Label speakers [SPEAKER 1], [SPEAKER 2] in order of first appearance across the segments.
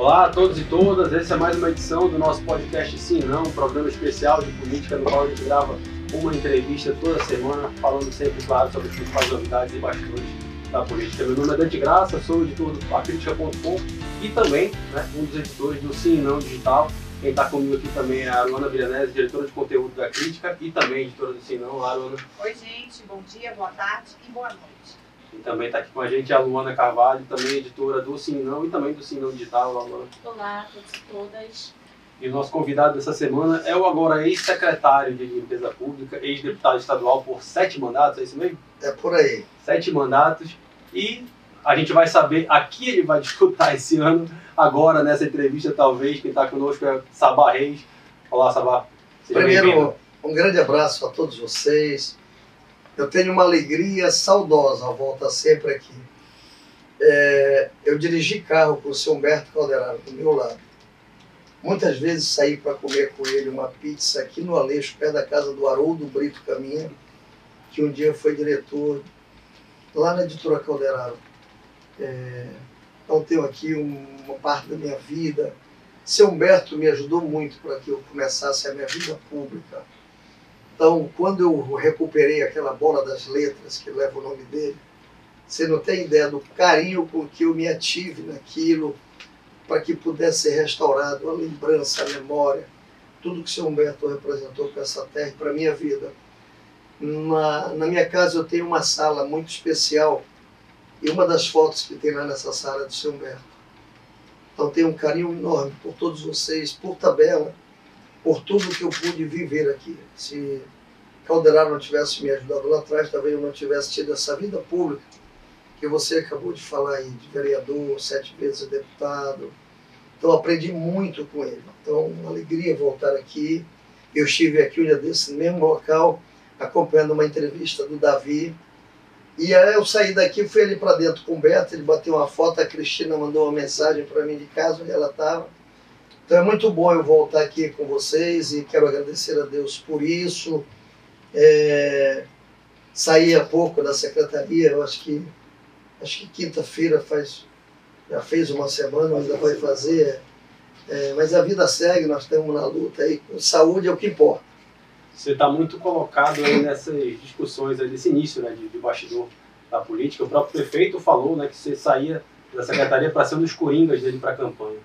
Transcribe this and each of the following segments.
[SPEAKER 1] Olá a todos e todas, essa é mais uma edição do nosso podcast Sim Não, um programa especial de política no qual a gente grava uma entrevista toda semana, falando sempre, claro, sobre as principais novidades e bastidores da política. Meu nome é Dante Graça, sou editor do Acrítica.com e também né, um dos editores do Sim Não Digital. Quem está comigo aqui também é a Luana Viranese, diretora de conteúdo da Crítica e também editora do Sim Não. Olá, Luana.
[SPEAKER 2] Oi, gente, bom dia, boa tarde e boa noite.
[SPEAKER 1] E também está aqui com a gente a Luana Carvalho, também editora do Sim Não e também do Sim Não Digital. Olá, Luana.
[SPEAKER 3] Olá a todos e todas.
[SPEAKER 1] E o nosso convidado dessa semana é o agora ex-secretário de Limpeza Pública, ex-deputado estadual por sete mandatos, é isso mesmo?
[SPEAKER 4] É por aí.
[SPEAKER 1] Sete mandatos. E a gente vai saber a que ele vai disputar esse ano, agora nessa entrevista, talvez. Quem está conosco é Sabá Reis. Olá, Sabá.
[SPEAKER 4] Seja Primeiro, um grande abraço a todos vocês. Eu tenho uma alegria saudosa volta sempre aqui. É, eu dirigi carro com o seu Humberto Calderaro do meu lado. Muitas vezes saí para comer com ele uma pizza aqui no Aleixo, perto da casa do Haroldo Brito Caminha, que um dia foi diretor lá na editora Calderaro. É, então tenho aqui uma parte da minha vida. Seu Humberto me ajudou muito para que eu começasse a minha vida pública. Então, quando eu recuperei aquela bola das letras que leva o nome dele, você não tem ideia do carinho com que eu me ative naquilo, para que pudesse ser restaurado a lembrança, a memória, tudo que o seu Humberto representou para essa terra e para a minha vida. Na, na minha casa eu tenho uma sala muito especial e uma das fotos que tem lá nessa sala é do seu Humberto. Então tenho um carinho enorme por todos vocês, por tabela, por tudo que eu pude viver aqui. Se Calderaro não tivesse me ajudado lá atrás, talvez eu não tivesse tido essa vida pública que você acabou de falar aí, de vereador, sete vezes deputado. Então aprendi muito com ele. Então, uma alegria voltar aqui. Eu estive aqui um dia desse, mesmo local, acompanhando uma entrevista do Davi. E aí eu saí daqui, fui ali para dentro com o Beto, ele bateu uma foto, a Cristina mandou uma mensagem para mim de casa onde ela estava. Então é muito bom eu voltar aqui com vocês e quero agradecer a Deus por isso. É, saí há pouco da secretaria, eu acho que acho que quinta-feira faz já fez uma semana, ainda vai fazer. É, mas a vida segue, nós estamos na luta aí. Saúde é o que importa.
[SPEAKER 1] Você está muito colocado aí nessas discussões, aí, nesse início né, de, de bastidor da política. O próprio prefeito falou né, que você saía da secretaria para ser um dos coringas dele para a campanha.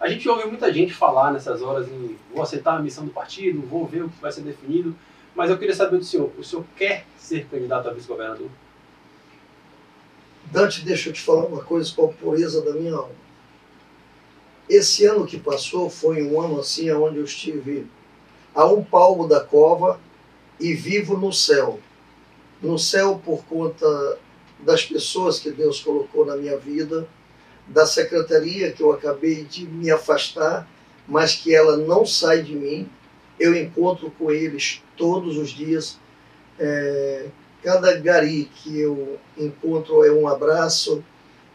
[SPEAKER 1] A gente ouve muita gente falar nessas horas em vou aceitar a missão do partido, vou ver o que vai ser definido, mas eu queria saber do senhor, o senhor quer ser candidato a vice-governador?
[SPEAKER 4] Dante, deixa eu te falar uma coisa com a pureza da minha alma. Esse ano que passou foi um ano assim onde eu estive a um palmo da cova e vivo no céu. No céu por conta das pessoas que Deus colocou na minha vida, da secretaria que eu acabei de me afastar, mas que ela não sai de mim. Eu encontro com eles todos os dias. É, Cada gari que eu encontro é um abraço.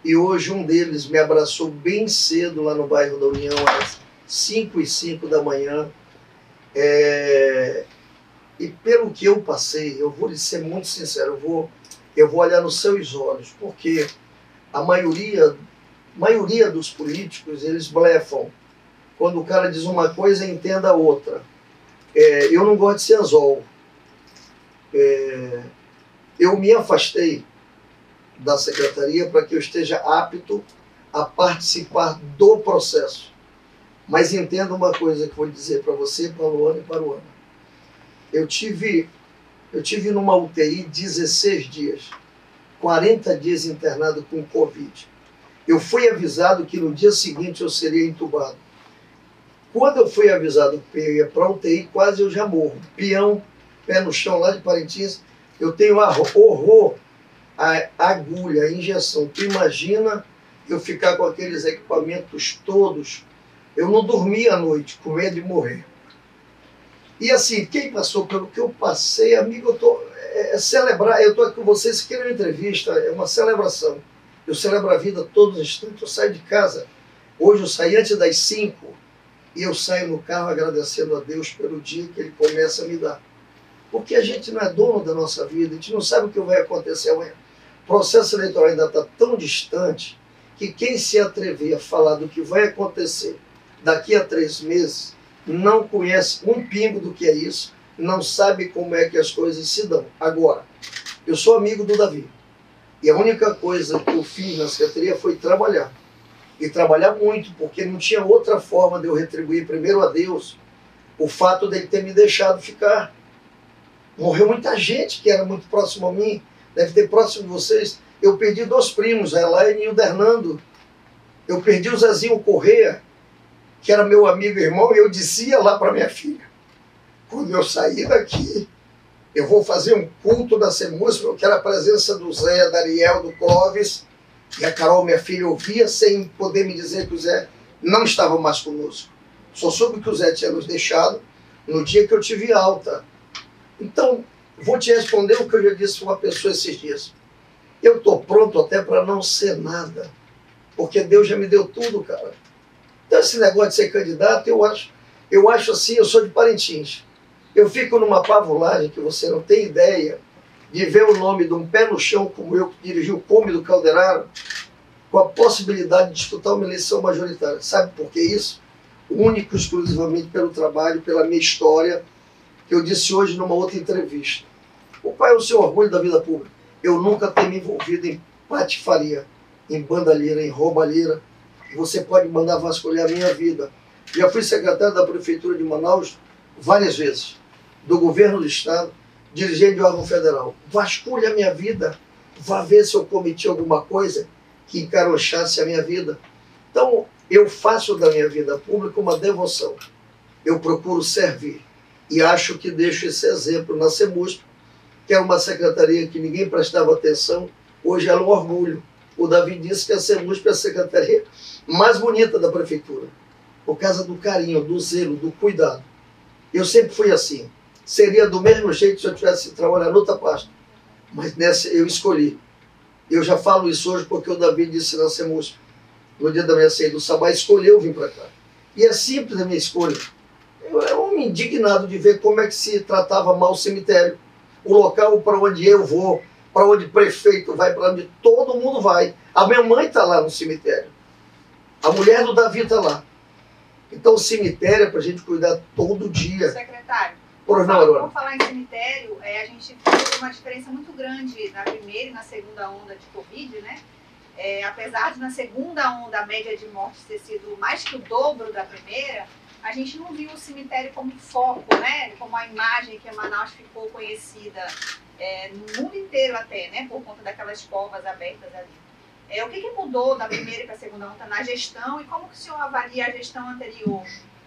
[SPEAKER 4] E hoje um deles me abraçou bem cedo lá no bairro da União, às 5 e 5 da manhã. É... E pelo que eu passei, eu vou lhe ser muito sincero, eu vou, eu vou olhar nos seus olhos, porque a maioria, maioria dos políticos, eles blefam. Quando o cara diz uma coisa, entenda a outra. É, eu não gosto de ser anzol. É, eu me afastei da secretaria para que eu esteja apto a participar do processo. Mas entenda uma coisa que vou dizer para você, para a Luana e para o Ana. Eu tive, eu tive numa UTI 16 dias, 40 dias internado com Covid. Eu fui avisado que no dia seguinte eu seria entubado. Quando eu fui avisado que eu ia para UTI, quase eu já morro. Peão, pé no chão lá de Parintins, eu tenho horror à agulha, à injeção. Tu imagina eu ficar com aqueles equipamentos todos. Eu não dormia à noite, com medo de morrer. E assim, quem passou pelo que eu passei, amigo, eu tô é, é celebrar, eu estou aqui com vocês, que uma entrevista, é uma celebração. Eu celebro a vida todos os instantes, eu saio de casa. Hoje eu saí antes das cinco e eu saio no carro agradecendo a Deus pelo dia que Ele começa a me dar porque a gente não é dono da nossa vida, a gente não sabe o que vai acontecer amanhã. O processo eleitoral ainda está tão distante que quem se atrever a falar do que vai acontecer daqui a três meses não conhece um pingo do que é isso, não sabe como é que as coisas se dão. Agora, eu sou amigo do Davi. E a única coisa que eu fiz na secretaria foi trabalhar. E trabalhar muito, porque não tinha outra forma de eu retribuir primeiro a Deus o fato dele ter me deixado ficar. Morreu muita gente que era muito próximo a mim, deve ter próximo de vocês. Eu perdi dois primos, a Elaine e o Hernando. Eu perdi o Zezinho Correia, que era meu amigo e irmão, e eu dizia lá para minha filha, quando eu sair daqui, eu vou fazer um culto da Semúsica, eu quero a presença do Zé, da Ariel, do Clóvis, e a Carol, minha filha, ouvia sem poder me dizer que o Zé não estava mais conosco. Só soube que o Zé tinha nos deixado no dia que eu tive alta. Então, vou te responder o que eu já disse para uma pessoa esses dias. Eu estou pronto até para não ser nada, porque Deus já me deu tudo, cara. Então, esse negócio de ser candidato, eu acho, eu acho assim, eu sou de Parintins. Eu fico numa pavulagem que você não tem ideia de ver o nome de um pé no chão como eu, que dirigi o Come do Calderaro, com a possibilidade de disputar uma eleição majoritária. Sabe por que isso? Único, exclusivamente pelo trabalho, pela minha história, que eu disse hoje numa outra entrevista. O pai é o seu orgulho da vida pública. Eu nunca tenho me envolvido em patifaria, em bandalheira, em roubalheira, você pode mandar vasculhar a minha vida. Já fui secretário da Prefeitura de Manaus várias vezes, do governo do Estado, dirigente de órgão federal. Vasculhe a minha vida, vá ver se eu cometi alguma coisa que encarochasse a minha vida. Então, eu faço da minha vida pública uma devoção. Eu procuro servir. E acho que deixo esse exemplo na CEMUSP, que é uma secretaria que ninguém prestava atenção, hoje é um orgulho. O Davi disse que a CEMUSP é a secretaria mais bonita da prefeitura, por causa do carinho, do zelo, do cuidado. Eu sempre fui assim. Seria do mesmo jeito se eu tivesse trabalhado em outra pasta. Mas nessa eu escolhi. Eu já falo isso hoje porque o Davi disse na CEMUSP, no dia da minha saída do Sabá, escolheu vir para cá. E é simples a minha escolha. Eu era um indignado de ver como é que se tratava mal o cemitério. O local para onde eu vou, para onde o prefeito vai, para onde todo mundo vai. A minha mãe está lá no cemitério. A mulher do Davi está lá. Então o cemitério é para a gente cuidar todo dia.
[SPEAKER 2] Secretário,
[SPEAKER 4] Por não,
[SPEAKER 2] vamos falar em cemitério, é, a gente viu uma diferença muito grande na primeira e na segunda onda de Covid, né? É, apesar de na segunda onda a média de mortes ter sido mais que o dobro da primeira, a gente não viu o cemitério como foco, né? Como a imagem que a Manaus ficou conhecida é, no mundo inteiro até, né? Por conta daquelas covas abertas ali. É, o que, que mudou da primeira para a segunda onda na gestão e como que o senhor avalia a gestão anterior?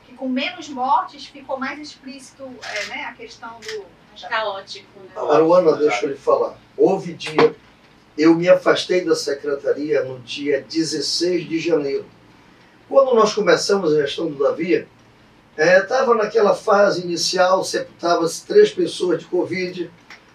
[SPEAKER 2] Que com menos mortes ficou mais explícito é, né, a questão do...
[SPEAKER 3] Caótico, né?
[SPEAKER 4] Aruana, deixa eu lhe falar. Houve dia, eu me afastei da secretaria no dia 16 de janeiro. Quando nós começamos a gestão do Davi, estava é, naquela fase inicial, sepultava-se três pessoas de Covid,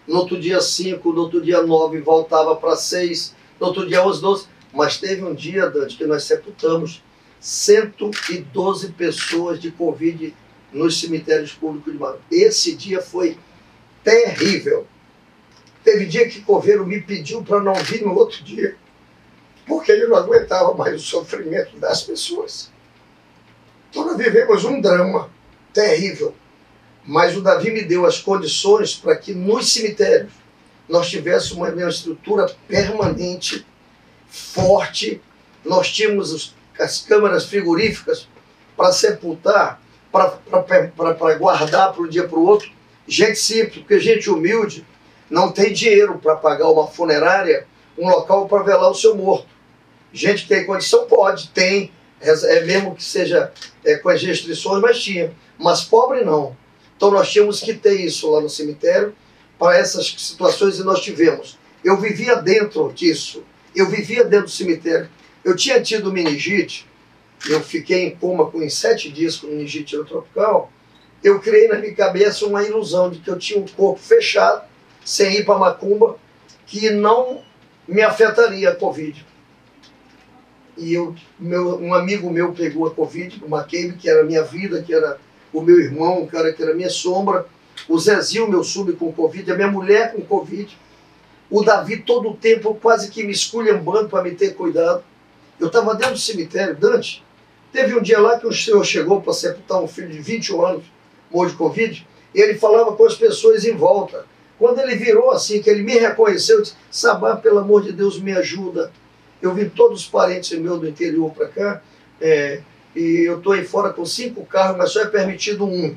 [SPEAKER 4] no outro dia cinco, no outro dia nove, voltava para seis, no outro dia 11, 12. Mas teve um dia, Dante, que nós sepultamos 112 pessoas de Covid nos cemitérios públicos de Manaus. Esse dia foi terrível. Teve dia que o Coveiro me pediu para não vir no outro dia, porque ele não aguentava mais o sofrimento das pessoas. Então nós vivemos um drama terrível. Mas o Davi me deu as condições para que nos cemitérios nós tivéssemos uma, estrutura permanente, forte, nós tínhamos as câmaras frigoríficas para sepultar, para guardar para um dia para o outro. Gente simples, porque gente humilde não tem dinheiro para pagar uma funerária, um local para velar o seu morto. Gente que tem condição pode, tem, é, é mesmo que seja é, com as restrições, mas tinha. Mas pobre não. Então nós tínhamos que ter isso lá no cemitério para essas situações e nós tivemos. Eu vivia dentro disso, eu vivia dentro do cemitério. Eu tinha tido meningite, eu fiquei em coma com sete dias com meningite tropical. Eu criei na minha cabeça uma ilusão de que eu tinha um corpo fechado, sem ir para macumba, que não me afetaria a Covid. E eu, meu, um amigo meu pegou a Covid, o McCabe, que era a minha vida, que era o meu irmão, um cara que era a minha sombra o Zezinho, meu sub, com Covid, a minha mulher com Covid, o Davi todo o tempo quase que me esculhambando para me ter cuidado. Eu estava dentro do cemitério, Dante. Teve um dia lá que o senhor chegou para sepultar um filho de 21 anos, morto de Covid, e ele falava com as pessoas em volta. Quando ele virou assim, que ele me reconheceu, eu disse, Sabá, pelo amor de Deus, me ajuda. Eu vim todos os parentes meus do interior para cá, é, e eu estou aí fora com cinco carros, mas só é permitido um.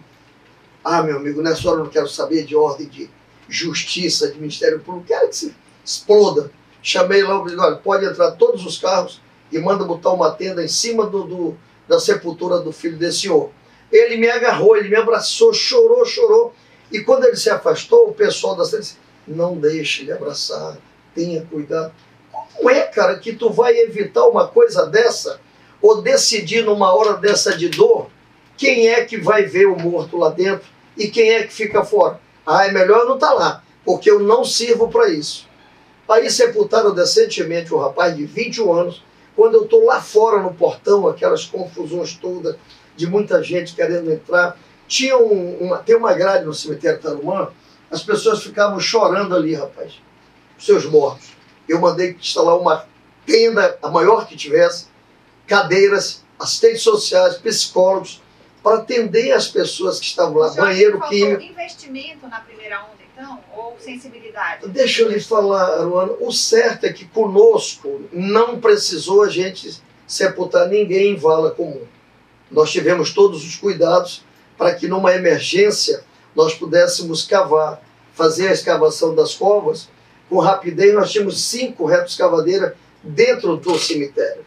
[SPEAKER 4] Ah, meu amigo, nessa hora eu não quero saber de ordem de justiça, de Ministério Público, quero que se exploda. Chamei lá, olha, pode entrar todos os carros e manda botar uma tenda em cima do, do, da sepultura do filho desse senhor. Ele me agarrou, ele me abraçou, chorou, chorou. E quando ele se afastou, o pessoal da cidade disse, não deixe ele abraçar, tenha cuidado. Como é, cara, que tu vai evitar uma coisa dessa ou decidir numa hora dessa de dor quem é que vai ver o morto lá dentro e quem é que fica fora? Ah, é melhor não estar tá lá, porque eu não sirvo para isso. Aí sepultaram decentemente o rapaz de 21 anos, quando eu estou lá fora no portão, aquelas confusões todas, de muita gente querendo entrar. Tinha um, uma, tem uma grade no cemitério Tarumã, as pessoas ficavam chorando ali, rapaz, seus mortos. Eu mandei instalar uma tenda, a maior que tivesse, cadeiras, assistentes sociais, psicólogos, para atender as pessoas que estavam lá, banheiro químico.
[SPEAKER 2] investimento na primeira onda, então, ou sensibilidade?
[SPEAKER 4] Deixa eu lhe falar, Aruana, o certo é que conosco não precisou a gente sepultar ninguém em vala comum. Nós tivemos todos os cuidados para que numa emergência nós pudéssemos cavar, fazer a escavação das covas com rapidez. Nós tínhamos cinco retos cavadeiras dentro do cemitério.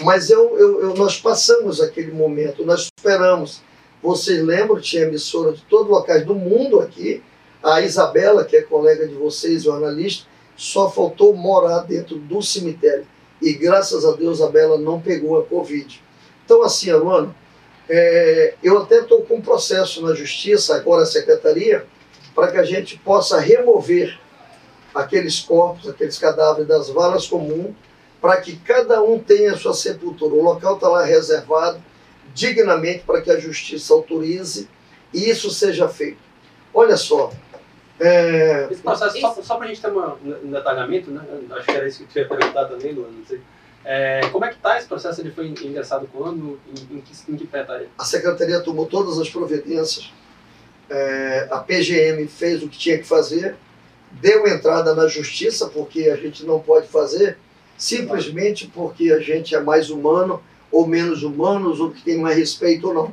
[SPEAKER 4] Mas eu, eu, eu, nós passamos aquele momento, nós esperamos. Vocês lembram, tinha emissora de todos os locais do mundo aqui. A Isabela, que é colega de vocês, jornalista, só faltou morar dentro do cemitério. E graças a Deus a Bela não pegou a Covid. Então, assim, Aruano, é, eu até estou com um processo na Justiça, agora a Secretaria, para que a gente possa remover aqueles corpos, aqueles cadáveres das valas comuns, para que cada um tenha sua sepultura. O local está lá reservado dignamente para que a Justiça autorize e isso seja feito. Olha só.
[SPEAKER 1] É... Esse processo, só, só para a gente ter um detalhamento, né? acho que era isso que eu tinha perguntado também, Luana, não sei. É, como é que está esse processo? Ele foi ingressado quando? Em, em, que, em que pé está
[SPEAKER 4] A Secretaria tomou todas as providências. É, a PGM fez o que tinha que fazer. Deu entrada na justiça, porque a gente não pode fazer simplesmente porque a gente é mais humano ou menos humanos, ou que tem mais respeito ou não.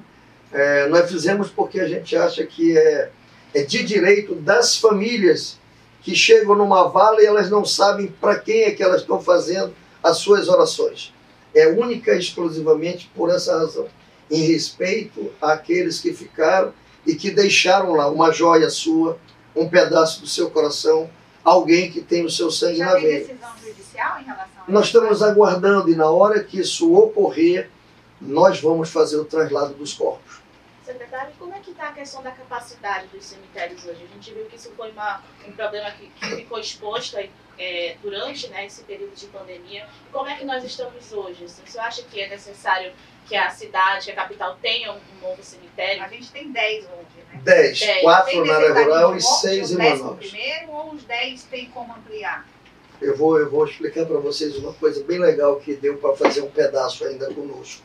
[SPEAKER 4] É, nós fizemos porque a gente acha que é, é de direito das famílias que chegam numa vala e elas não sabem para quem é que elas estão fazendo as suas orações. É única e exclusivamente por essa razão. Em respeito àqueles que ficaram e que deixaram lá uma joia sua, um pedaço do seu coração, alguém que tem o seu sangue
[SPEAKER 2] Já
[SPEAKER 4] na veia.
[SPEAKER 2] Judicial em relação a
[SPEAKER 4] Nós estamos aguardando e na hora que isso ocorrer, nós vamos fazer o traslado dos corpos.
[SPEAKER 3] Secretário, como é que está a questão da capacidade dos cemitérios hoje? A gente viu que isso foi uma, um problema que, que ficou exposto aí é, durante né, esse período de pandemia. Como é que nós estamos hoje? Assim, você acha que é necessário que a cidade, que a capital tenha um, novo cemitério?
[SPEAKER 2] A gente tem 10 hoje, né?
[SPEAKER 4] 10, 4 na área rural e 6 em Manaus.
[SPEAKER 2] primeiro ou os 10 tem como ampliar?
[SPEAKER 4] Eu vou, eu vou explicar para vocês uma coisa bem legal que deu para fazer um pedaço ainda conosco.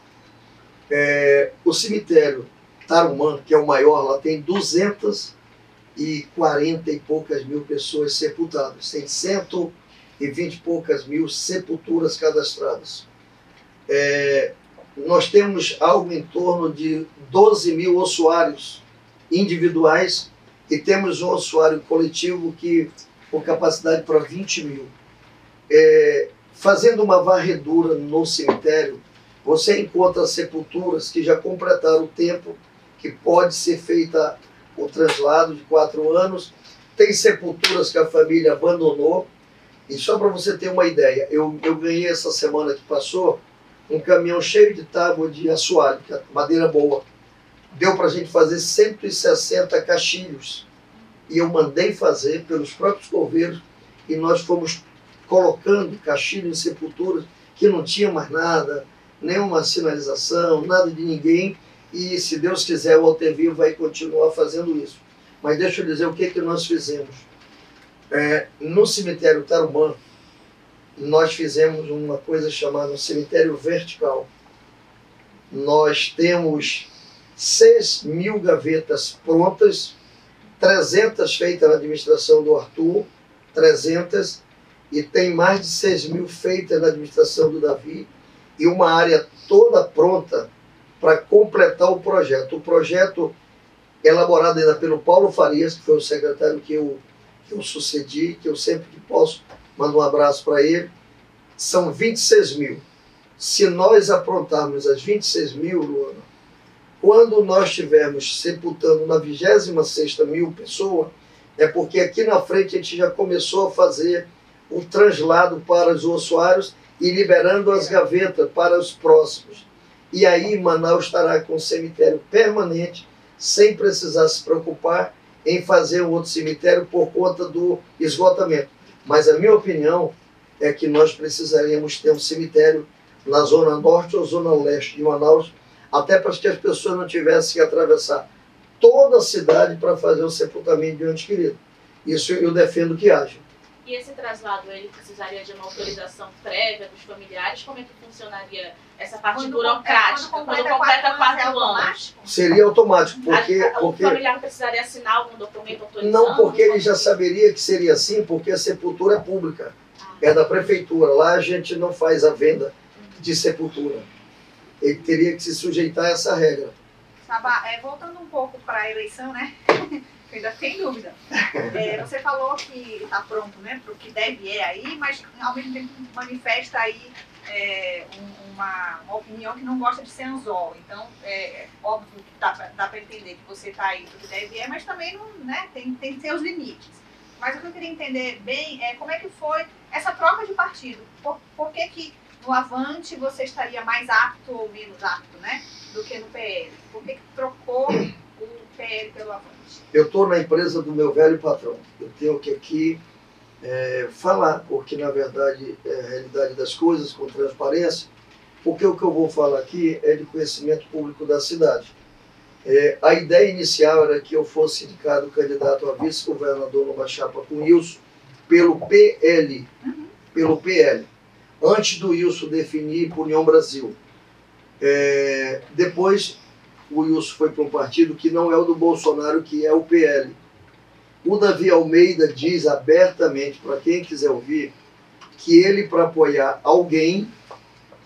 [SPEAKER 4] É, o cemitério Tarumã, que é o maior, lá tem 200 e 40 e poucas mil pessoas sepultadas. Tem 120 e poucas mil sepulturas cadastradas. É, nós temos algo em torno de 12 mil ossuários individuais e temos um ossuário coletivo que com capacidade para 20 mil. É, fazendo uma varredura no cemitério, você encontra sepulturas que já completaram o tempo que pode ser feita o translado de quatro anos. Tem sepulturas que a família abandonou. E só para você ter uma ideia, eu, eu ganhei essa semana que passou um caminhão cheio de tábua de assoalho, é madeira boa. Deu para a gente fazer 160 caixilhos. E eu mandei fazer pelos próprios coveiros e nós fomos colocando caixilho em sepulturas que não tinha mais nada, nenhuma sinalização, nada de ninguém e se Deus quiser o Altevivo vai continuar fazendo isso. Mas deixa eu dizer o que, que nós fizemos. É, no cemitério Tarumã, nós fizemos uma coisa chamada cemitério vertical. Nós temos 6 mil gavetas prontas, 300 feitas na administração do Arthur, 300, e tem mais de 6 mil feitas na administração do Davi, e uma área toda pronta para completar o projeto. O projeto elaborado ainda pelo Paulo Farias, que foi o secretário que eu, que eu sucedi, que eu sempre que posso mando um abraço para ele, são 26 mil. Se nós aprontarmos as 26 mil, Luana, quando nós estivermos sepultando na 26 mil pessoas, é porque aqui na frente a gente já começou a fazer o translado para os ossuários e liberando as gavetas para os próximos. E aí Manaus estará com um cemitério permanente, sem precisar se preocupar em fazer um outro cemitério por conta do esgotamento. Mas a minha opinião é que nós precisaríamos ter um cemitério na zona norte ou zona leste de Manaus, até para que as pessoas não tivessem que atravessar toda a cidade para fazer o sepultamento de um ente querido. Isso eu defendo que haja.
[SPEAKER 3] E esse traslado, ele precisaria de uma autorização prévia dos familiares? Como é que funcionaria essa parte
[SPEAKER 2] Quando
[SPEAKER 3] burocrática?
[SPEAKER 2] é,
[SPEAKER 3] Quando completa quatro,
[SPEAKER 2] é
[SPEAKER 3] anos?
[SPEAKER 2] automático?
[SPEAKER 4] Seria automático, porque,
[SPEAKER 3] A- a-
[SPEAKER 4] porque
[SPEAKER 3] O familiar precisaria assinar algum documento autorizando?
[SPEAKER 4] não porque ele já saberia que seria assim, porque a sepultura é pública,
[SPEAKER 3] Ah,
[SPEAKER 4] é da prefeitura. Lá a gente não faz a venda de sepultura. Ele teria que se sujeitar a essa regra.
[SPEAKER 2] Sabá, é, voltando um pouco para a eleição, né? Eu ainda tenho dúvida. É, você falou que está pronto, né, para o que deve é aí, mas ao mesmo tempo manifesta aí é, um- uma, uma opinião que não gosta de ser anzol. Então, é óbvio que dá para entender que você está aí para o que deve é, mas também não, né, tem, tem seus limites. Mas o que eu queria entender bem é como é que foi essa troca de partido. Por, por que, que no Avante você estaria mais apto ou menos apto, né? do que no PL? Por que, que trocou PL pelo Avante?
[SPEAKER 4] Eu estou na empresa do meu velho patrão. Eu tenho que aqui é, falar, porque na verdade é a realidade das coisas, com transparência, porque o que eu vou falar aqui é de conhecimento público da cidade. É, a ideia inicial era que eu fosse indicado candidato a vice-governador numa chapa com Wilson pelo PL, pelo PL, antes do Wilson definir por União Brasil. É, depois o Wilson foi para um partido que não é o do Bolsonaro, que é o PL. O Davi Almeida diz abertamente, para quem quiser ouvir, que ele, para apoiar alguém,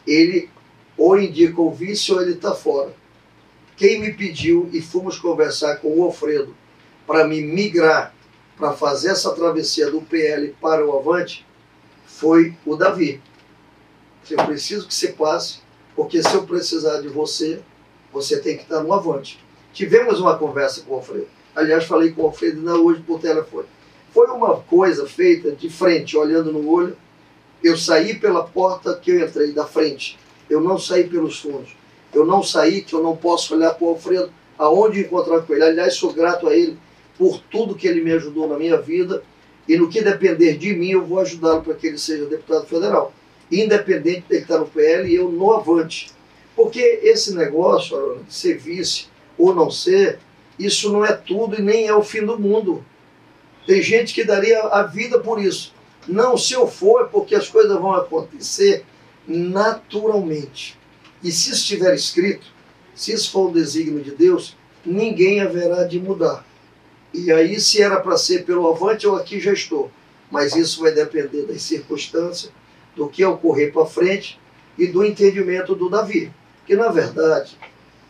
[SPEAKER 4] ele ou indica o vice ou ele está fora. Quem me pediu e fomos conversar com o Alfredo para me migrar, para fazer essa travessia do PL para o Avante, foi o Davi. Eu preciso que você passe, porque se eu precisar de você, você tem que estar no Avante. Tivemos uma conversa com o Alfredo. Aliás, falei com o Alfredo ainda hoje por telefone. Foi uma coisa feita de frente, olhando no olho. Eu saí pela porta que eu entrei, da frente. Eu não saí pelos fundos. Eu não saí que eu não posso olhar para o Alfredo aonde encontrar com ele. Aliás, sou grato a ele por tudo que ele me ajudou na minha vida. E no que depender de mim, eu vou ajudá-lo para que ele seja deputado federal. Independente de ele estar no PL eu no Avante. Porque esse negócio ser vice ou não ser, isso não é tudo e nem é o fim do mundo. Tem gente que daria a vida por isso. Não, se eu for, é porque as coisas vão acontecer naturalmente. E se estiver escrito, se isso for um desígnio de Deus, ninguém haverá de mudar. E aí, se era para ser pelo avante, eu aqui já estou. Mas isso vai depender das circunstâncias, do que ocorrer para frente e do entendimento do Davi. Que, na verdade,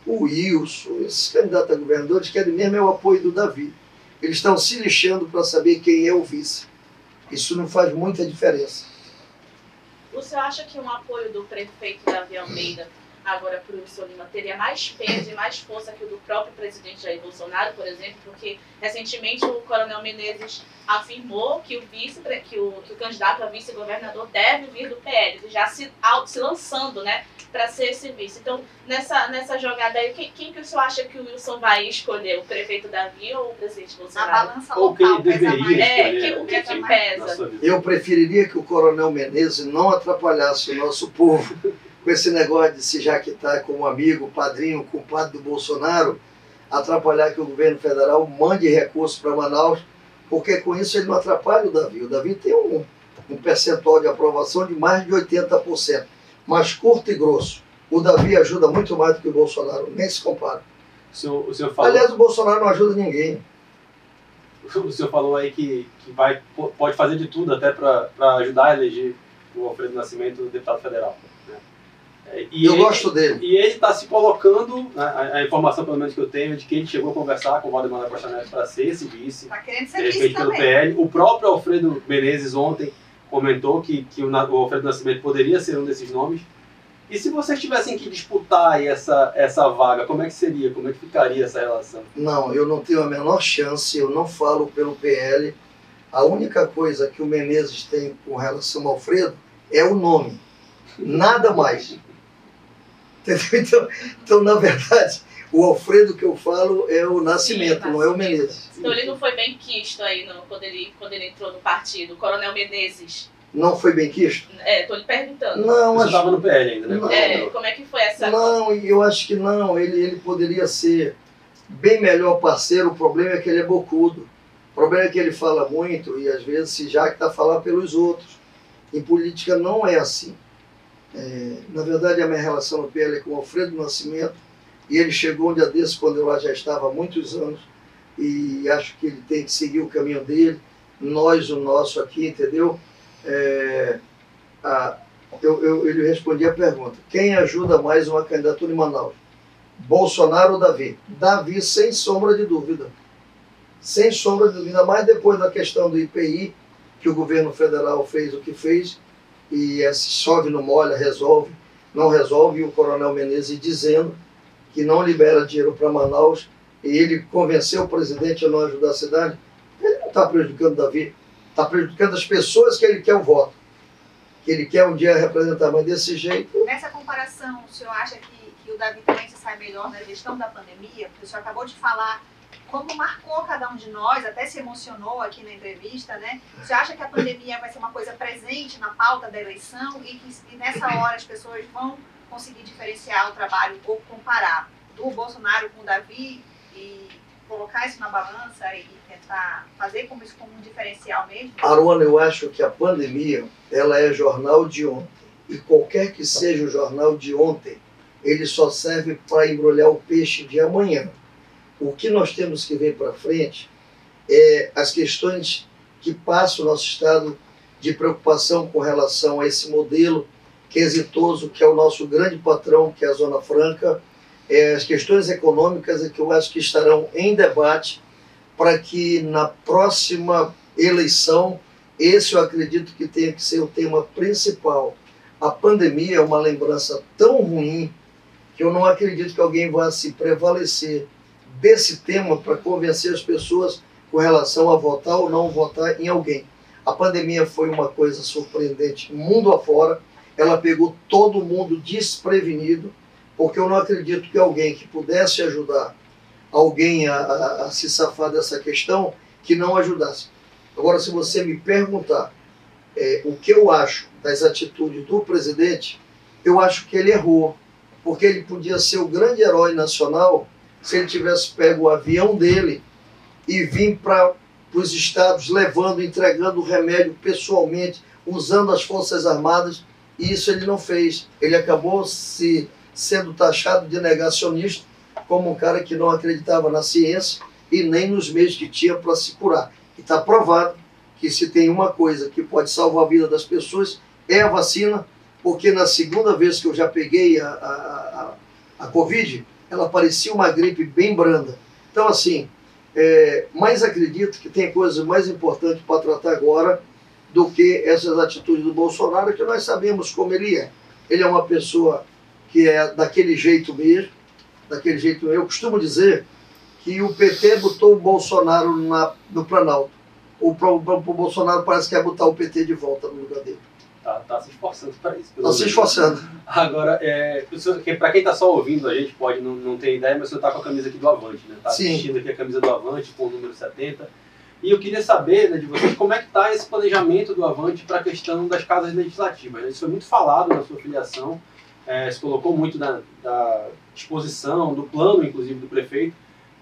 [SPEAKER 4] o Wilson, esses candidatos a governadores, querem mesmo é o apoio do Davi. Eles estão se lixando para saber quem é o vice. Isso não faz muita diferença.
[SPEAKER 3] Senhor acha que um apoio do prefeito Davi Almeida agora para o Wilson Lima teria mais peso e mais força que o do próprio presidente Jair Bolsonaro, por exemplo? Porque recentemente o Coronel Menezes afirmou que o vice, que o, que o candidato a vice-governador deve vir do PL, já se, se lançando, né, para ser esse vice. Então, nessa, nessa jogada aí, quem, quem que o senhor acha que o Wilson vai escolher? O prefeito Davi ou o presidente
[SPEAKER 2] Na
[SPEAKER 3] Bolsonaro?
[SPEAKER 2] balança
[SPEAKER 1] Ou
[SPEAKER 2] local,
[SPEAKER 1] quem
[SPEAKER 2] pesa
[SPEAKER 1] deveria
[SPEAKER 2] mais.
[SPEAKER 3] É, que- o que
[SPEAKER 2] Pesa
[SPEAKER 3] que pesa?
[SPEAKER 4] Eu preferiria que o Coronel Menezes não atrapalhasse o nosso povo com esse negócio de se jaquitar como amigo, padrinho, compadre do Bolsonaro, atrapalhar que o governo federal mande recursos para Manaus, porque com isso ele não atrapalha o Davi. O Davi tem um, um percentual de aprovação de mais de 80%. Mas curto e grosso. O Davi ajuda muito mais do que o Bolsonaro, nem se compara.
[SPEAKER 1] O senhor, o senhor falou,
[SPEAKER 4] Aliás, o Bolsonaro não ajuda ninguém.
[SPEAKER 1] o senhor falou aí que, que vai, pode fazer de tudo até para ajudar a eleger o Alfredo Nascimento deputado federal. E
[SPEAKER 4] eu
[SPEAKER 1] ele-
[SPEAKER 4] gosto dele.
[SPEAKER 1] E ele está se colocando, né, a, a informação pelo menos que eu tenho, é de que ele chegou a conversar com o Valdemar da Costa Neto para ser esse vice,
[SPEAKER 2] Tá querendo
[SPEAKER 1] de
[SPEAKER 2] ser vice
[SPEAKER 1] repente pelo
[SPEAKER 2] também.
[SPEAKER 1] PL. O próprio Alfredo Menezes ontem comentou que, que o, o Alfredo Nascimento poderia ser um desses nomes. E se vocês tivessem que disputar essa, essa vaga, como é que seria? Como é que ficaria essa relação?
[SPEAKER 4] Não, eu não tenho a menor chance, eu não falo pelo PL. A única coisa que o Menezes tem com relação ao Alfredo é o nome. Nada mais. Entendeu? Então, então, na verdade, o Alfredo que eu falo é o Nascimento,
[SPEAKER 3] Sim,
[SPEAKER 4] não é o Menezes.
[SPEAKER 3] Então ele não foi bem quisto aí no, quando, ele, quando ele entrou no partido, o Coronel Menezes.
[SPEAKER 4] Não foi bem quisto?
[SPEAKER 3] É, tô lhe perguntando.
[SPEAKER 4] Não,
[SPEAKER 1] Você
[SPEAKER 4] acho
[SPEAKER 1] estava no PL ainda, né?
[SPEAKER 4] Não.
[SPEAKER 3] É, como é que foi essa.
[SPEAKER 4] Não, eu acho que não. Ele, ele poderia ser bem melhor parceiro. O problema é que ele é bocudo. O problema é que ele fala muito e às vezes se jacta a falar pelos outros. Em política não é assim. É, na verdade, a minha relação no PL é com o Alfredo Nascimento e ele chegou um dia desse, quando eu lá já estava há muitos anos, e acho que ele tem que seguir o caminho dele, nós o nosso aqui, entendeu? É, a, eu, eu, ele respondia a pergunta: quem ajuda mais uma candidatura em Manaus? Bolsonaro ou Davi? Davi, sem sombra de dúvida. Sem sombra de dúvida, mais depois da questão do IPI, que o governo federal fez o que fez, e esse chove no molha, resolve, não resolve, e o coronel Menezes dizendo que não libera dinheiro para Manaus, e ele convenceu o presidente a não ajudar a cidade, ele não está prejudicando Davi, está prejudicando as pessoas que ele quer o voto que ele quer um dia representar, mas desse jeito,
[SPEAKER 2] Nessa comparação, o senhor acha que, que o Davi também se sai melhor na gestão da pandemia? Porque o senhor acabou de falar como marcou cada um de nós, até se emocionou aqui na entrevista, né? Senhor acha que a pandemia vai ser uma coisa presente na pauta da eleição e que e nessa hora as pessoas vão conseguir diferenciar o trabalho ou comparar do Bolsonaro com o Davi e colocar isso na balança e tentar fazer como isso como um diferencial mesmo?
[SPEAKER 4] Aruana, eu acho que a pandemia, ela é jornal de ontem. E qualquer que seja o jornal de ontem, ele só serve para embrulhar o peixe de amanhã. O que nós temos que ver para frente é as questões que passa o nosso estado de preocupação com relação a esse modelo que é exitoso, que é o nosso grande patrão, que é a Zona Franca, é, as questões econômicas é que eu acho que estarão em debate para que na próxima eleição, esse eu acredito que tenha que ser o tema principal. A pandemia é uma lembrança tão ruim que eu não acredito que alguém vá se prevalecer desse tema para convencer as pessoas com relação a votar ou não votar em alguém. A pandemia foi uma coisa surpreendente mundo afora, ela pegou todo mundo desprevenido, porque eu não acredito que alguém que pudesse ajudar alguém a, a, a se safar dessa questão, que não ajudasse. Agora, se você me perguntar é, o que eu acho das atitudes do presidente, eu acho que ele errou, porque ele podia ser o grande herói nacional se ele tivesse pego o avião dele e vir para os estados levando, entregando o remédio pessoalmente, usando as Forças Armadas, e isso ele não fez. Ele acabou se sendo taxado de negacionista, como um cara que não acreditava na ciência e nem nos meios que tinha para se curar. E está provado que se tem uma coisa que pode salvar a vida das pessoas é a vacina, porque na segunda vez que eu já peguei a, a, a, a Covid, ela parecia uma gripe bem branda. Então, assim, é, mas acredito que tem coisas mais importantes para tratar agora do que essas atitudes do Bolsonaro, que nós sabemos como ele é. Ele é uma pessoa que é daquele jeito mesmo, daquele jeito. Eu costumo dizer que o PT botou o Bolsonaro na, no Planalto. O, o, o Bolsonaro parece que quer botar o PT de volta no lugar dele.
[SPEAKER 1] Tá, tá se esforçando para isso. pelo
[SPEAKER 4] Está se esforçando.
[SPEAKER 1] Agora, é, para quem está só ouvindo, a gente pode não, não ter ideia, mas você está com a camisa aqui do Avante, né? Está assistindo aqui a camisa do Avante com o número 70. E eu queria saber né, de vocês como é que está esse planejamento do Avante para a questão das casas legislativas. né? Isso foi muito falado na sua filiação, é, se colocou muito na, da disposição, do plano, inclusive, do prefeito,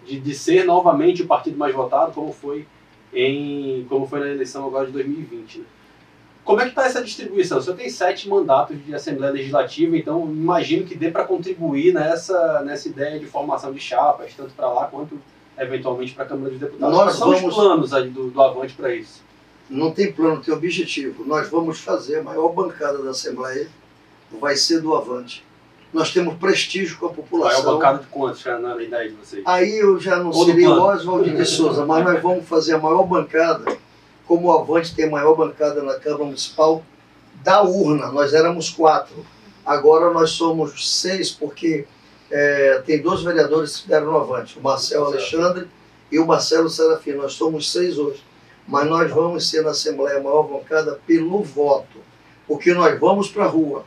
[SPEAKER 1] de, de ser novamente o partido mais votado, como foi, em, como foi na eleição agora de 2020. Né? Como é que está essa distribuição? O senhor tem sete mandatos de Assembleia Legislativa, então imagino que dê para contribuir nessa, nessa ideia de formação de chapas, tanto para lá quanto eventualmente para a Câmara dos Deputados.
[SPEAKER 4] Nós
[SPEAKER 1] Quais são
[SPEAKER 4] vamos-
[SPEAKER 1] os planos aí do, do Avante para isso?
[SPEAKER 4] Não tem plano, tem objetivo. Nós vamos fazer a maior bancada da Assembleia, vai ser do Avante. Nós temos prestígio com a
[SPEAKER 1] é
[SPEAKER 4] população.
[SPEAKER 1] bancada de quantos, na ideia de vocês?
[SPEAKER 4] Aí eu já não
[SPEAKER 1] Ou
[SPEAKER 4] seria Oswald de Souza, mas nós vamos fazer a maior bancada, como o Avante tem a maior bancada na Câmara Municipal, da urna. Nós éramos quatro. Agora nós somos seis, porque é, tem dois vereadores que deram no Avante, o Marcelo. Alexandre e o Marcelo Serafim. Nós somos seis hoje. Mas nós vamos ser na Assembleia maior bancada pelo voto. Porque nós vamos para a rua.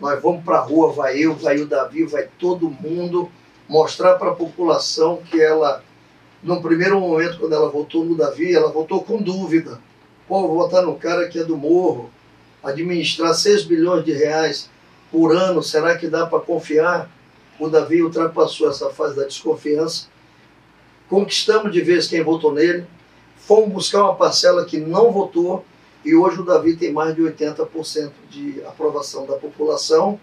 [SPEAKER 4] Nós vamos para a rua, vai eu, vai o Davi, vai todo mundo mostrar para a população que ela, no primeiro momento, quando ela votou no Davi, ela votou com dúvida. Pô, vou votar no cara que é do morro, administrar 6 bilhões de reais por ano, será que dá para confiar? O Davi ultrapassou essa fase da desconfiança. Conquistamos de vez quem votou nele. Fomos buscar uma parcela que não votou e hoje o Davi tem mais de 80% de aprovação da população.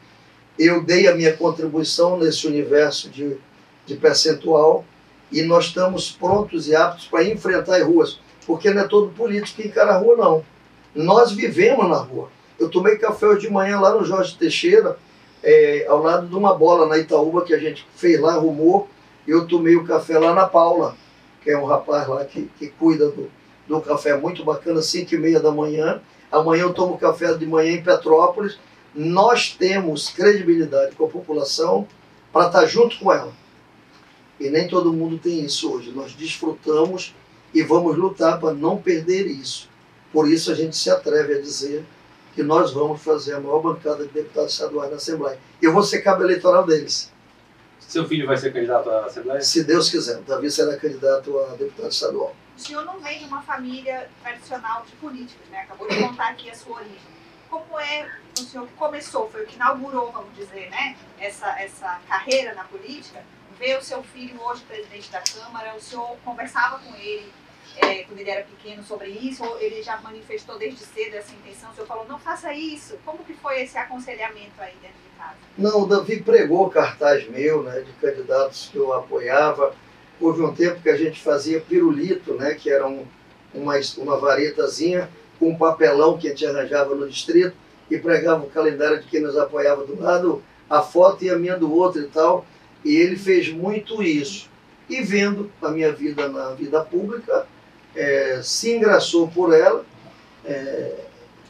[SPEAKER 4] Eu dei a minha contribuição nesse universo de, de percentual e nós estamos prontos e aptos para enfrentar as ruas, porque não é todo político que encara a rua, não. Nós vivemos na rua. Eu tomei café hoje de manhã lá no Jorge Teixeira, é, ao lado de uma bola na Itaúba que a gente fez lá, arrumou. Eu tomei o café lá na Paula, que é um rapaz lá que, que cuida do, do café muito bacana, 5 e meia da manhã. Amanhã eu tomo café de manhã em Petrópolis. Nós temos credibilidade com a população para estar junto com ela. E nem todo mundo tem isso hoje. Nós desfrutamos e vamos lutar para não perder isso. Por isso a gente se atreve a dizer que nós vamos fazer a maior bancada de deputados estaduais na Assembleia. Eu vou ser cabo eleitoral deles,
[SPEAKER 1] Seu filho vai ser candidato à Assembleia?
[SPEAKER 4] se Deus quiser. Davi será candidato a deputado estadual.
[SPEAKER 2] O senhor não vem de uma família tradicional de políticos, né? Acabou de contar aqui a sua origem. Como é o senhor que começou, foi o que inaugurou, vamos dizer, né? Essa, essa carreira na política. Ver o seu filho hoje presidente da Câmara, o senhor conversava com ele é, quando ele era pequeno sobre isso, ou ele já manifestou desde cedo essa intenção? O senhor falou, não faça isso. Como que foi esse aconselhamento aí dentro de casa?
[SPEAKER 4] Não, o Davi pregou cartaz meu, né, de candidatos que eu apoiava. Houve um tempo que a gente fazia pirulito, né, que era um, uma, uma varetazinha com um papelão que a gente arranjava no distrito e pregava o calendário de quem nos apoiava do lado, a foto e a minha do outro e tal. E ele fez muito isso. E vendo a minha vida na vida pública, eh, se engraçou por ela eh,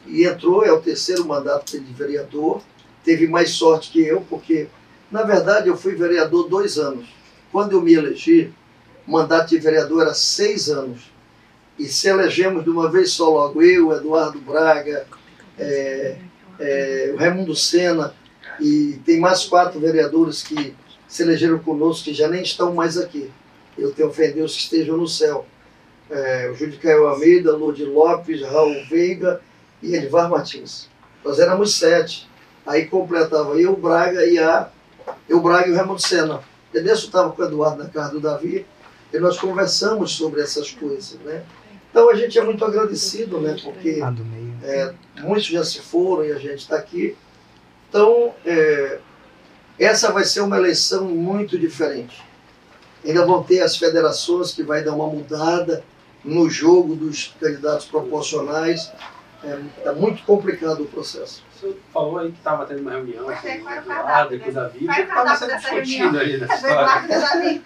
[SPEAKER 4] e entrou, é o terceiro mandato de vereador teve mais sorte que eu, porque, na verdade, eu fui vereador dois anos. Quando eu me elegi, o mandato de vereador era seis anos. E se elegemos de uma vez só logo eu, Eduardo Braga, é, é, o Raimundo Sena, e tem mais quatro vereadores que se elegeram conosco, que já nem estão mais aqui. Eu tenho fé em Deus que estejam no céu. É, o Judicael Almeida, Lourdes Lopes, Raul Veiga e Edvar Martins. Nós éramos sete. Aí completava eu, Braga e a. Eu, o Braga e o Raimundo Senna. E eu estava com o Eduardo na casa do Davi e nós conversamos sobre essas coisas, né? Então a gente é muito agradecido, né? Porque
[SPEAKER 5] A do meio.
[SPEAKER 4] é, muitos já se foram e a gente está aqui. Então, é, essa vai ser uma eleição muito diferente. Ainda vão ter as federações que vai dar uma mudada no jogo dos candidatos proporcionais. É, é muito complicado o processo.
[SPEAKER 1] O senhor falou aí que estava tendo uma reunião
[SPEAKER 2] é,
[SPEAKER 1] com
[SPEAKER 2] era o
[SPEAKER 1] Eduardo e com o Davi.
[SPEAKER 2] Qual era o
[SPEAKER 1] estava sendo discutido aí nessa história.
[SPEAKER 2] Davi.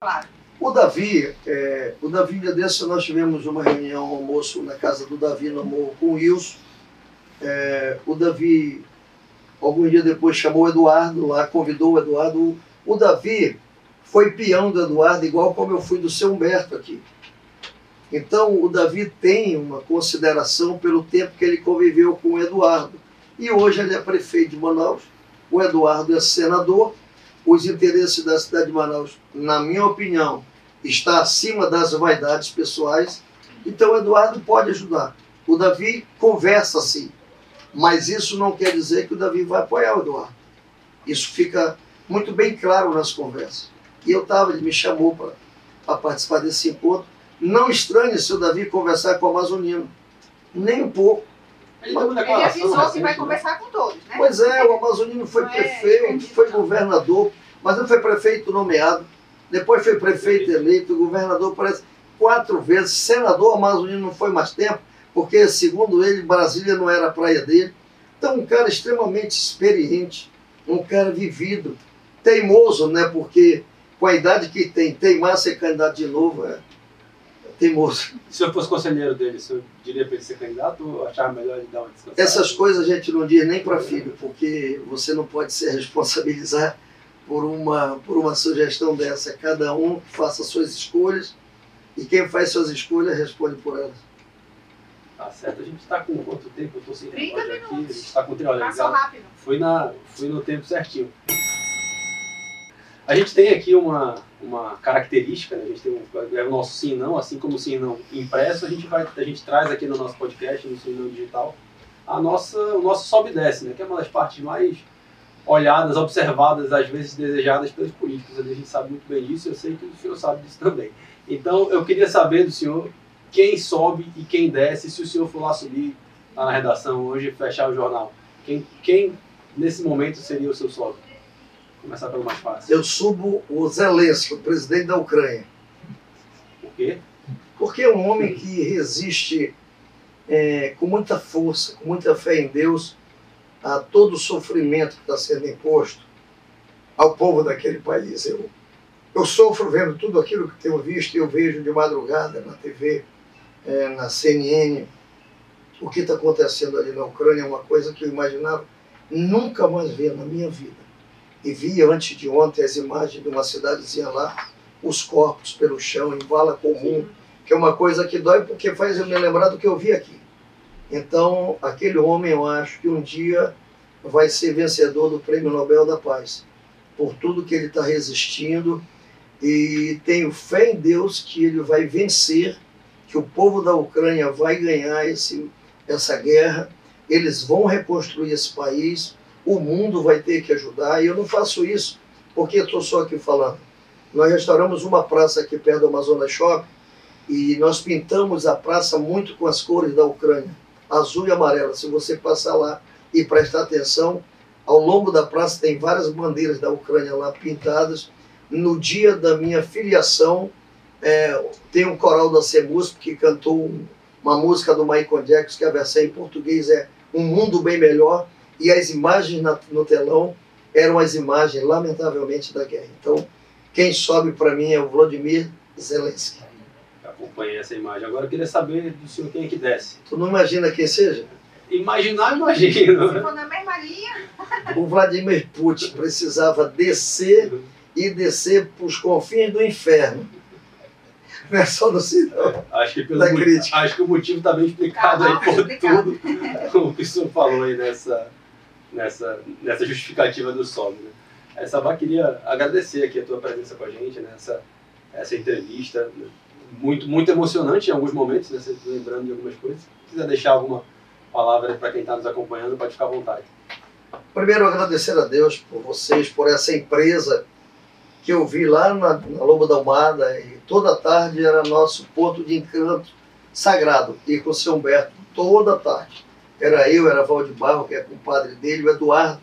[SPEAKER 2] Claro.
[SPEAKER 4] O Davi, é, o Davi, dia desse, nós tivemos uma reunião, um almoço na casa do Davi, no Morro, com o Wilson. É, o Davi, algum dia depois, chamou o Eduardo lá, convidou o Eduardo. O, Davi foi peão do Eduardo, igual como eu fui do seu Humberto aqui. Então, o Davi tem uma consideração pelo tempo que ele conviveu com o Eduardo. E hoje ele é prefeito de Manaus, o Eduardo é senador, os interesses da cidade de Manaus, na minha opinião, está acima das vaidades pessoais. Então, o Eduardo pode ajudar. O Davi conversa sim, mas isso não quer dizer que o Davi vai apoiar o Eduardo. Isso fica muito bem claro nas conversas. E eu estava, ele me chamou para participar desse encontro. Não estranhe se o Davi conversar com o Amazonino, nem um pouco.
[SPEAKER 1] Ele
[SPEAKER 2] Ele avisou que
[SPEAKER 1] recente,
[SPEAKER 2] vai
[SPEAKER 1] né?
[SPEAKER 2] conversar com todos, né?
[SPEAKER 4] Pois é, o Amazonino foi
[SPEAKER 2] é
[SPEAKER 4] prefeito, foi governador, mas não foi prefeito nomeado. Depois foi prefeito eleito, governador parece quatro vezes, senador Amazonino não foi mais tempo, porque segundo ele, Brasília não era a praia dele. Então, um cara extremamente experiente, um cara vivido, teimoso, né? Porque com a idade que tem, teimar ser candidato de novo é, teimoso.
[SPEAKER 1] Se eu fosse conselheiro dele, se eu diria para ele ser candidato ou achava melhor ele dar uma descansada?
[SPEAKER 4] Essas coisas a gente não diz nem para filho, porque você não pode se responsabilizar por uma, por uma sugestão dessa. Cada um faça suas escolhas e quem faz suas escolhas responde por elas.
[SPEAKER 1] Tá certo. A gente está com quanto tempo? Eu estou sem
[SPEAKER 2] 30
[SPEAKER 1] relógio aqui. A
[SPEAKER 2] minutos.
[SPEAKER 1] gente está com 30 olha,
[SPEAKER 2] Passou
[SPEAKER 1] legal.
[SPEAKER 2] rápido.
[SPEAKER 1] Fui, na, fui no tempo certinho. A gente tem aqui uma, uma característica, né? a gente tem um, é o nosso sim não, assim como o sim não impresso, a gente, vai, a gente traz aqui no nosso podcast, no sim não digital, a nossa, o nosso sobe e desce, né? que é uma das partes mais olhadas, observadas, às vezes desejadas pelos políticos. A gente sabe muito bem disso, eu sei que o senhor sabe disso também. Então eu queria saber do senhor quem sobe e quem desce, se o senhor for lá subir lá na redação hoje fechar o jornal. Quem, quem nesse momento seria o seu sobe? Começar pelo mais fácil.
[SPEAKER 4] Eu subo o Zelensky, o presidente da Ucrânia,
[SPEAKER 1] Por quê?
[SPEAKER 4] porque é um homem que resiste é, com muita força, com muita fé em Deus, a todo o sofrimento que está sendo imposto ao povo daquele país. Eu, eu sofro vendo tudo aquilo que tenho visto e eu vejo de madrugada na TV, é, na CNN. O que está acontecendo ali na Ucrânia é uma coisa que eu imaginava nunca mais ver na minha vida. E vi antes de ontem as imagens de uma cidadezinha lá, os corpos pelo chão, em vala comum, que é uma coisa que dói porque faz eu me lembrar do que eu vi aqui. Então, aquele homem, eu acho que um dia vai ser vencedor do Prêmio Nobel da Paz, por tudo que ele está resistindo, e tenho fé em Deus que ele vai vencer, que o povo da Ucrânia vai ganhar esse, essa guerra, eles vão reconstruir esse país, o mundo vai ter que ajudar, e eu não faço isso porque estou só aqui falando. Nós restauramos uma praça aqui perto do Amazonas Shopping, e nós pintamos a praça muito com as cores da Ucrânia, azul e amarela. Se você passar lá e prestar atenção, ao longo da praça tem várias bandeiras da Ucrânia lá pintadas. No dia da minha filiação, é, tem um coral da CEMUSP que cantou um- uma música do Michael Jackson, que a versão em português é Um Mundo Bem Melhor, e as imagens na- no telão eram as imagens, lamentavelmente, da guerra. Então, quem sobe para mim é o Vladimir Zelensky.
[SPEAKER 1] Acompanhei essa imagem. Agora eu queria saber do senhor quem é que desce.
[SPEAKER 4] Tu não imagina quem seja?
[SPEAKER 1] Imaginar,
[SPEAKER 2] Se
[SPEAKER 1] imagino.
[SPEAKER 2] for na mesma linha,
[SPEAKER 4] O Vladimir Putin precisava descer e descer para os confins do inferno. Não é só no céu.
[SPEAKER 1] Acho que, pelo
[SPEAKER 4] Da
[SPEAKER 1] mo-
[SPEAKER 4] crítica.
[SPEAKER 1] acho que o motivo está bem explicado
[SPEAKER 2] Tá
[SPEAKER 1] aí
[SPEAKER 2] bom,
[SPEAKER 1] por
[SPEAKER 2] explicado.
[SPEAKER 1] tudo o que o senhor falou aí nessa, nessa, nessa justificativa do sobe. Né? É, Sabá, queria agradecer aqui a tua presença com a gente nessa essa entrevista. né? Muito, muito emocionante em alguns momentos, né? Você lembrando de algumas coisas. Se quiser deixar alguma palavra para quem está nos acompanhando, pode ficar à vontade.
[SPEAKER 4] Primeiro, agradecer a Deus por vocês, por essa empresa que eu vi lá na, na Lobo da Almada e toda tarde era nosso ponto de encanto sagrado. Ir com o seu Humberto toda tarde. Era eu, era Valde Barro, que é compadre dele, o Eduardo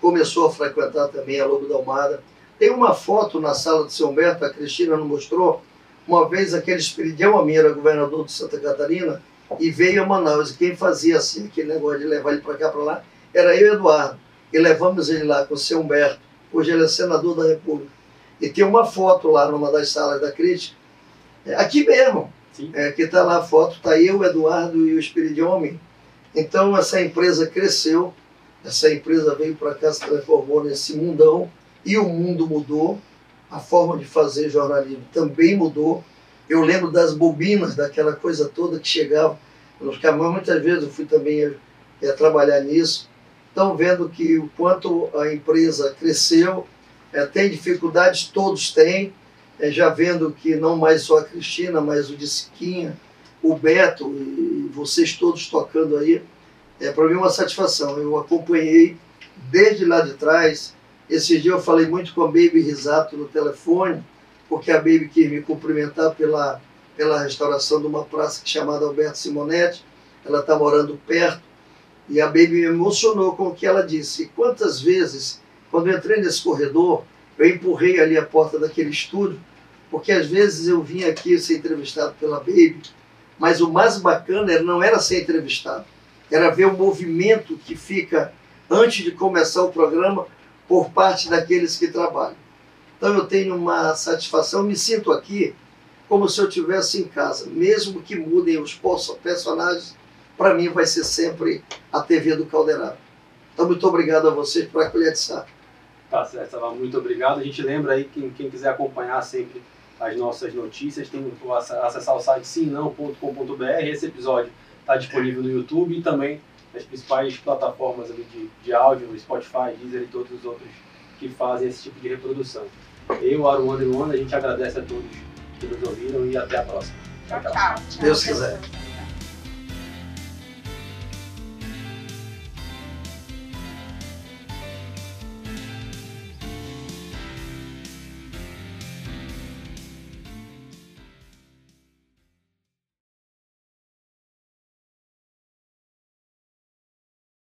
[SPEAKER 4] começou a frequentar também a Lobo da Almada. Tem uma foto na sala do seu Humberto, a Cristina não mostrou, uma vez aquele Espiridião Amir, era governador de Santa Catarina, e veio a Manaus. E quem fazia assim, aquele negócio de levar ele para cá, para lá, era eu e Eduardo. E levamos ele lá com o seu Humberto. Hoje ele é senador da República. E tem uma foto lá numa das salas da crítica, é, aqui mesmo, é, que está lá a foto, está eu, Eduardo e o Espírito Homem. Então essa empresa cresceu, essa empresa veio para cá, se transformou nesse mundão, e o mundo mudou, a forma de fazer jornalismo também mudou. Eu lembro das bobinas, daquela coisa toda que chegava nos caminhões, muitas vezes eu fui também é, trabalhar nisso. Estão vendo que o quanto a empresa cresceu, é, tem dificuldades, todos têm, é, já vendo que não mais só a Cristina, mas o de Siquinha, o Beto e vocês todos tocando aí, é para mim uma satisfação. Eu acompanhei desde lá de trás. Esse dia eu falei muito com a Baby Risato no telefone, porque a Baby quis me cumprimentar pela, pela restauração de uma praça chamada Alberto Simonetti. Ela está morando perto E a Baby me emocionou com o que ela disse. E quantas vezes, quando eu entrei nesse corredor, eu empurrei ali a porta daquele estúdio, porque às vezes eu vinha aqui ser entrevistado pela Baby, mas o mais bacana não era ser entrevistado, era ver o movimento que fica antes de começar o programa por parte daqueles que trabalham. Então eu tenho uma satisfação, me sinto aqui como se eu estivesse em casa, mesmo que mudem os personagens, para mim vai ser sempre a TV do Caldeirado. Então muito obrigado a vocês por acolher de saco.
[SPEAKER 1] Tá certo, Salva, muito obrigado. A gente lembra aí, quem, quem quiser acompanhar sempre as nossas notícias, tem que acessar o site simnão.com.br. Esse episódio está disponível no YouTube e também nas principais plataformas de, de áudio, Spotify, Deezer e todos os outros que fazem esse tipo de reprodução. Eu, Aruana e Luana, a gente agradece a todos que nos ouviram e até a próxima.
[SPEAKER 2] Tchau, tchau.
[SPEAKER 4] Deus quiser.